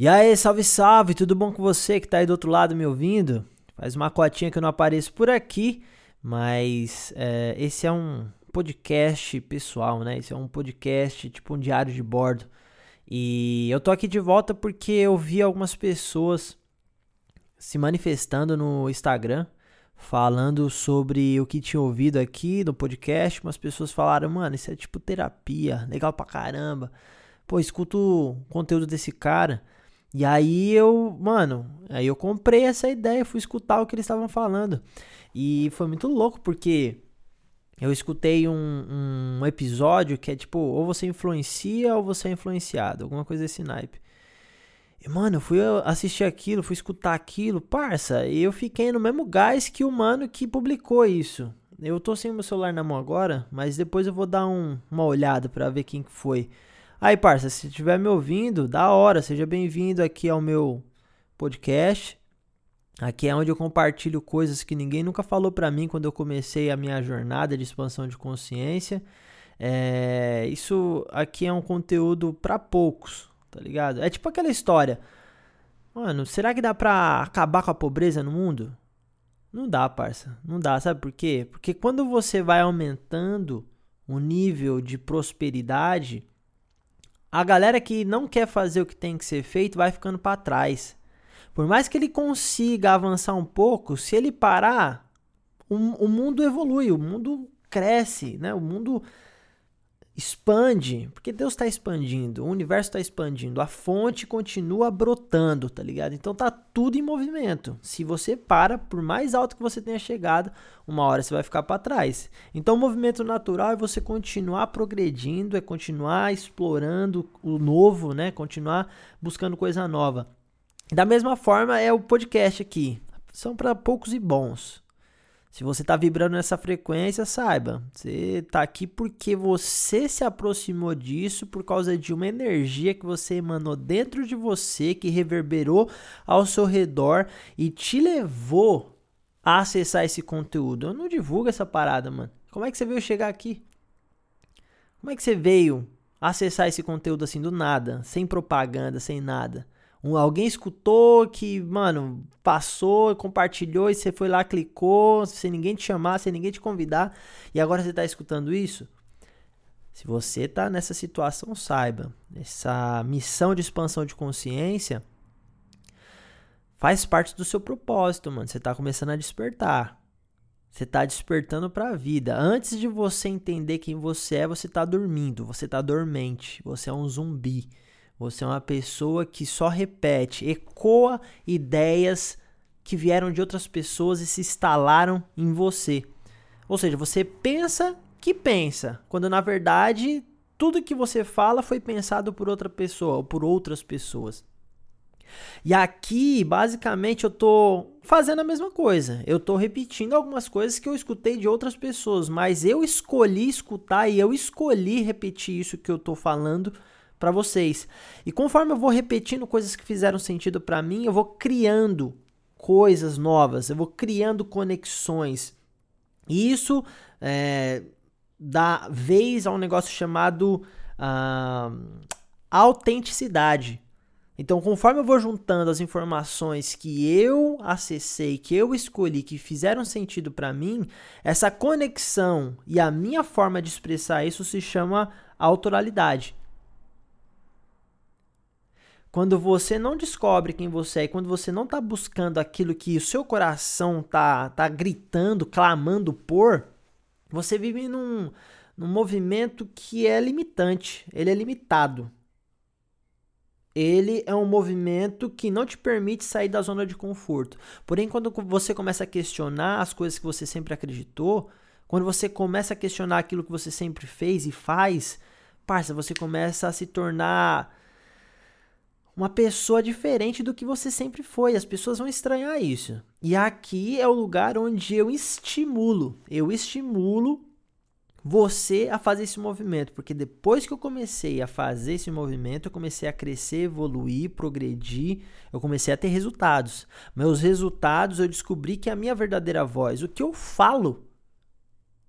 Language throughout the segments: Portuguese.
E aí, salve, salve, tudo bom com você que tá aí do outro lado me ouvindo? Faz uma cotinha que eu não apareço por aqui, mas é, esse é um podcast pessoal, né? Esse é um podcast tipo um diário de bordo. E eu tô aqui de volta porque eu vi algumas pessoas se manifestando no Instagram, falando sobre o que tinha ouvido aqui no podcast. Umas pessoas falaram, mano, isso é tipo terapia, legal pra caramba. Pô, escuto o conteúdo desse cara. E aí eu, mano, aí eu comprei essa ideia, fui escutar o que eles estavam falando. E foi muito louco, porque eu escutei um, um episódio que é tipo, ou você influencia ou você é influenciado, alguma coisa desse naipe. E, mano, eu fui assistir aquilo, fui escutar aquilo, parça, e eu fiquei no mesmo gás que o mano que publicou isso. Eu tô sem meu celular na mão agora, mas depois eu vou dar um, uma olhada para ver quem que foi. Aí, parça, se estiver me ouvindo, da hora, seja bem-vindo aqui ao meu podcast. Aqui é onde eu compartilho coisas que ninguém nunca falou para mim quando eu comecei a minha jornada de expansão de consciência. É, isso aqui é um conteúdo para poucos, tá ligado? É tipo aquela história. Mano, será que dá pra acabar com a pobreza no mundo? Não dá, parça. Não dá, sabe por quê? Porque quando você vai aumentando o nível de prosperidade, a galera que não quer fazer o que tem que ser feito vai ficando para trás. Por mais que ele consiga avançar um pouco, se ele parar, o, o mundo evolui, o mundo cresce, né? O mundo expande, porque Deus está expandindo, o universo está expandindo, a fonte continua brotando, tá ligado? Então tá tudo em movimento. Se você para, por mais alto que você tenha chegado, uma hora você vai ficar para trás. Então o movimento natural é você continuar progredindo, é continuar explorando o novo, né? Continuar buscando coisa nova. Da mesma forma é o podcast aqui. São para poucos e bons. Se você está vibrando nessa frequência, saiba, você está aqui porque você se aproximou disso por causa de uma energia que você emanou dentro de você, que reverberou ao seu redor e te levou a acessar esse conteúdo. Eu não divulgo essa parada, mano. Como é que você veio chegar aqui? Como é que você veio acessar esse conteúdo assim do nada, sem propaganda, sem nada? Um, alguém escutou que, mano, passou, compartilhou e você foi lá, clicou, sem ninguém te chamar, sem ninguém te convidar, e agora você está escutando isso? Se você está nessa situação, saiba, essa missão de expansão de consciência faz parte do seu propósito, mano. Você está começando a despertar. Você está despertando para a vida. Antes de você entender quem você é, você está dormindo, você está dormente, você é um zumbi. Você é uma pessoa que só repete, ecoa ideias que vieram de outras pessoas e se instalaram em você. Ou seja, você pensa que pensa, quando na verdade tudo que você fala foi pensado por outra pessoa ou por outras pessoas. E aqui, basicamente, eu tô fazendo a mesma coisa. Eu tô repetindo algumas coisas que eu escutei de outras pessoas, mas eu escolhi escutar e eu escolhi repetir isso que eu tô falando para vocês. E conforme eu vou repetindo coisas que fizeram sentido para mim, eu vou criando coisas novas, eu vou criando conexões. E isso é, dá vez a um negócio chamado uh, autenticidade. Então, conforme eu vou juntando as informações que eu acessei, que eu escolhi, que fizeram sentido para mim, essa conexão e a minha forma de expressar isso se chama autoralidade. Quando você não descobre quem você é, quando você não está buscando aquilo que o seu coração tá, tá gritando, clamando por, você vive num, num movimento que é limitante, ele é limitado. Ele é um movimento que não te permite sair da zona de conforto. Porém, quando você começa a questionar as coisas que você sempre acreditou, quando você começa a questionar aquilo que você sempre fez e faz, parça, você começa a se tornar uma pessoa diferente do que você sempre foi. As pessoas vão estranhar isso. E aqui é o lugar onde eu estimulo, eu estimulo você a fazer esse movimento, porque depois que eu comecei a fazer esse movimento, eu comecei a crescer, evoluir, progredir, eu comecei a ter resultados. Meus resultados, eu descobri que a minha verdadeira voz, o que eu falo,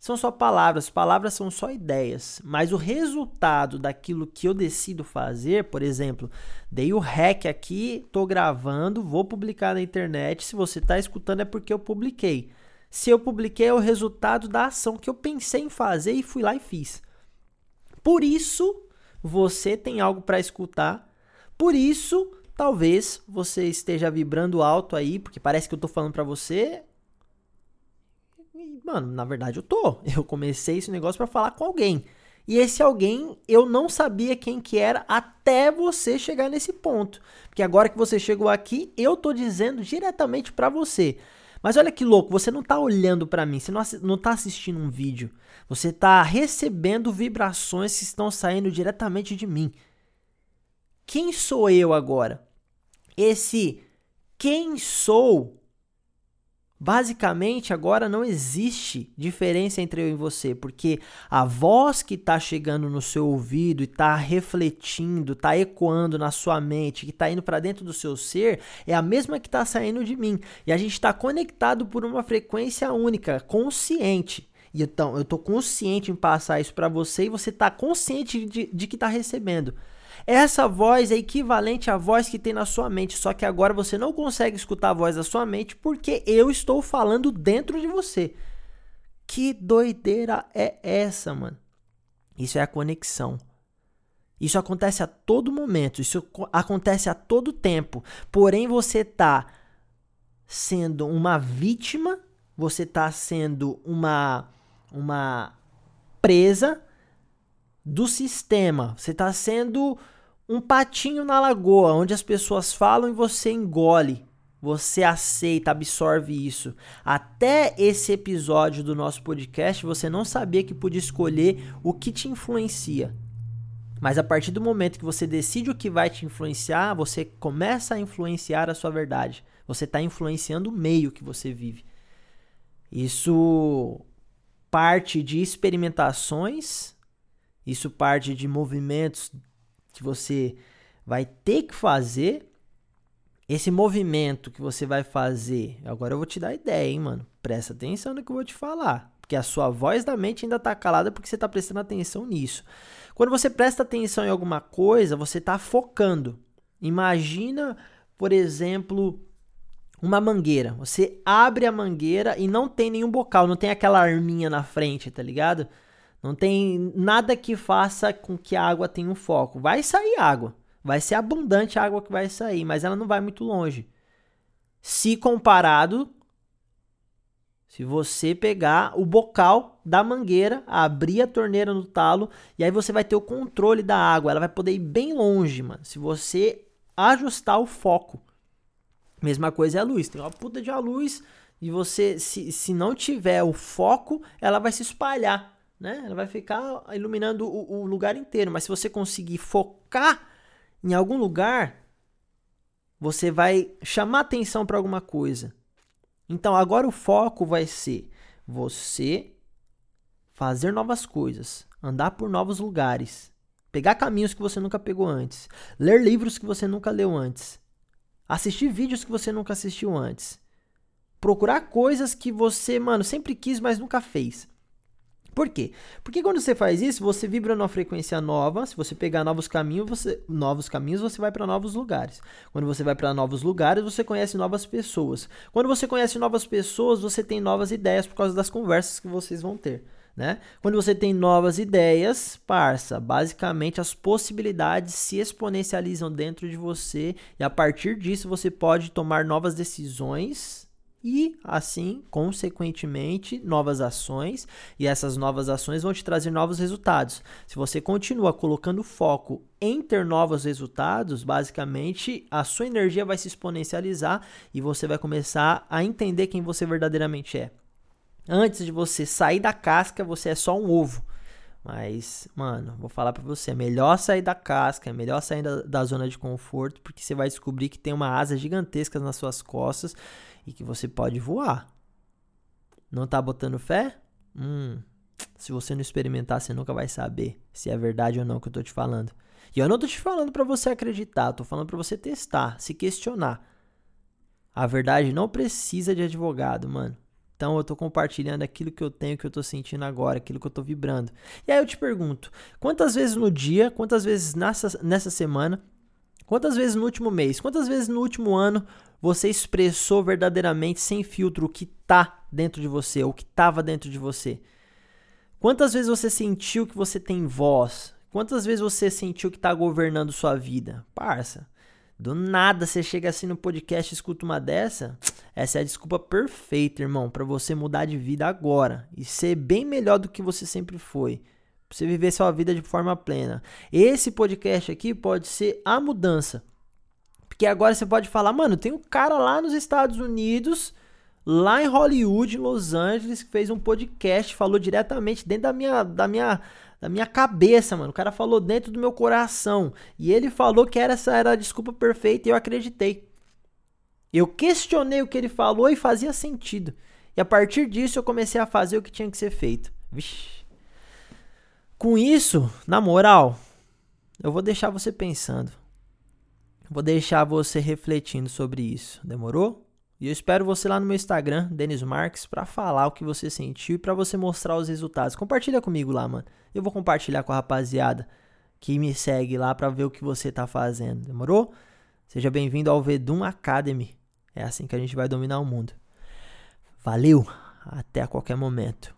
são só palavras, palavras são só ideias, mas o resultado daquilo que eu decido fazer, por exemplo, dei o hack aqui, tô gravando, vou publicar na internet, se você está escutando é porque eu publiquei. Se eu publiquei é o resultado da ação que eu pensei em fazer e fui lá e fiz. Por isso, você tem algo para escutar. Por isso, talvez você esteja vibrando alto aí, porque parece que eu tô falando para você, mano, na verdade eu tô. Eu comecei esse negócio para falar com alguém. E esse alguém eu não sabia quem que era até você chegar nesse ponto. Porque agora que você chegou aqui, eu tô dizendo diretamente para você. Mas olha que louco, você não tá olhando para mim, você não, não tá assistindo um vídeo. Você tá recebendo vibrações que estão saindo diretamente de mim. Quem sou eu agora? Esse quem sou Basicamente, agora não existe diferença entre eu e você, porque a voz que está chegando no seu ouvido e está refletindo, está ecoando na sua mente, que está indo para dentro do seu ser, é a mesma que está saindo de mim. E a gente está conectado por uma frequência única, consciente. E então, eu estou consciente em passar isso para você e você está consciente de, de que está recebendo. Essa voz é equivalente à voz que tem na sua mente, só que agora você não consegue escutar a voz da sua mente porque eu estou falando dentro de você. Que doideira é essa, mano? Isso é a conexão. Isso acontece a todo momento, isso acontece a todo tempo. Porém, você tá sendo uma vítima, você tá sendo uma uma presa do sistema. Você está sendo um patinho na lagoa, onde as pessoas falam e você engole. Você aceita, absorve isso. Até esse episódio do nosso podcast, você não sabia que podia escolher o que te influencia. Mas a partir do momento que você decide o que vai te influenciar, você começa a influenciar a sua verdade. Você está influenciando o meio que você vive. Isso parte de experimentações isso parte de movimentos que você vai ter que fazer. Esse movimento que você vai fazer, agora eu vou te dar ideia, hein, mano. Presta atenção no que eu vou te falar, porque a sua voz da mente ainda tá calada porque você tá prestando atenção nisso. Quando você presta atenção em alguma coisa, você tá focando. Imagina, por exemplo, uma mangueira. Você abre a mangueira e não tem nenhum bocal, não tem aquela arminha na frente, tá ligado? Não tem nada que faça com que a água tenha um foco. Vai sair água. Vai ser abundante a água que vai sair, mas ela não vai muito longe. Se comparado, se você pegar o bocal da mangueira, abrir a torneira no talo, e aí você vai ter o controle da água. Ela vai poder ir bem longe, mano. Se você ajustar o foco. Mesma coisa é a luz. Tem uma puta de luz e você, se, se não tiver o foco, ela vai se espalhar né? Ela vai ficar iluminando o, o lugar inteiro. Mas se você conseguir focar em algum lugar, você vai chamar atenção para alguma coisa. Então agora o foco vai ser você fazer novas coisas, andar por novos lugares, pegar caminhos que você nunca pegou antes, ler livros que você nunca leu antes, assistir vídeos que você nunca assistiu antes, procurar coisas que você, mano, sempre quis, mas nunca fez. Por quê? Porque quando você faz isso, você vibra numa frequência nova. Se você pegar novos caminhos, você, novos caminhos, você vai para novos lugares. Quando você vai para novos lugares, você conhece novas pessoas. Quando você conhece novas pessoas, você tem novas ideias por causa das conversas que vocês vão ter. Né? Quando você tem novas ideias, parça, basicamente as possibilidades se exponencializam dentro de você e a partir disso você pode tomar novas decisões e assim, consequentemente, novas ações, e essas novas ações vão te trazer novos resultados. Se você continua colocando foco em ter novos resultados, basicamente a sua energia vai se exponencializar e você vai começar a entender quem você verdadeiramente é. Antes de você sair da casca, você é só um ovo. Mas, mano, vou falar para você, é melhor sair da casca, é melhor sair da, da zona de conforto, porque você vai descobrir que tem uma asa gigantesca nas suas costas e que você pode voar. Não tá botando fé? Hum, se você não experimentar, você nunca vai saber se é verdade ou não que eu tô te falando. E eu não tô te falando para você acreditar, tô falando para você testar, se questionar. A verdade não precisa de advogado, mano. Então eu tô compartilhando aquilo que eu tenho, que eu tô sentindo agora, aquilo que eu tô vibrando. E aí eu te pergunto, quantas vezes no dia, quantas vezes nessa, nessa semana, quantas vezes no último mês, quantas vezes no último ano você expressou verdadeiramente sem filtro o que tá dentro de você, o que tava dentro de você? Quantas vezes você sentiu que você tem voz? Quantas vezes você sentiu que tá governando sua vida? Parça, do nada você chega assim no podcast e escuta uma dessa. Essa é a desculpa perfeita, irmão, para você mudar de vida agora e ser bem melhor do que você sempre foi. Você viver sua vida de forma plena. Esse podcast aqui pode ser a mudança. Porque agora você pode falar, mano, tem um cara lá nos Estados Unidos, lá em Hollywood, em Los Angeles, que fez um podcast, falou diretamente dentro da minha, da minha da minha cabeça, mano. O cara falou dentro do meu coração. E ele falou que era essa era a desculpa perfeita e eu acreditei. Eu questionei o que ele falou e fazia sentido. E a partir disso eu comecei a fazer o que tinha que ser feito. Vixe. Com isso, na moral, eu vou deixar você pensando. Vou deixar você refletindo sobre isso. Demorou? E eu espero você lá no meu Instagram, Denis Marques, para falar o que você sentiu e para você mostrar os resultados. Compartilha comigo lá, mano. Eu vou compartilhar com a rapaziada que me segue lá para ver o que você tá fazendo. Demorou? Seja bem-vindo ao Vedum Academy. É assim que a gente vai dominar o mundo. Valeu, até a qualquer momento.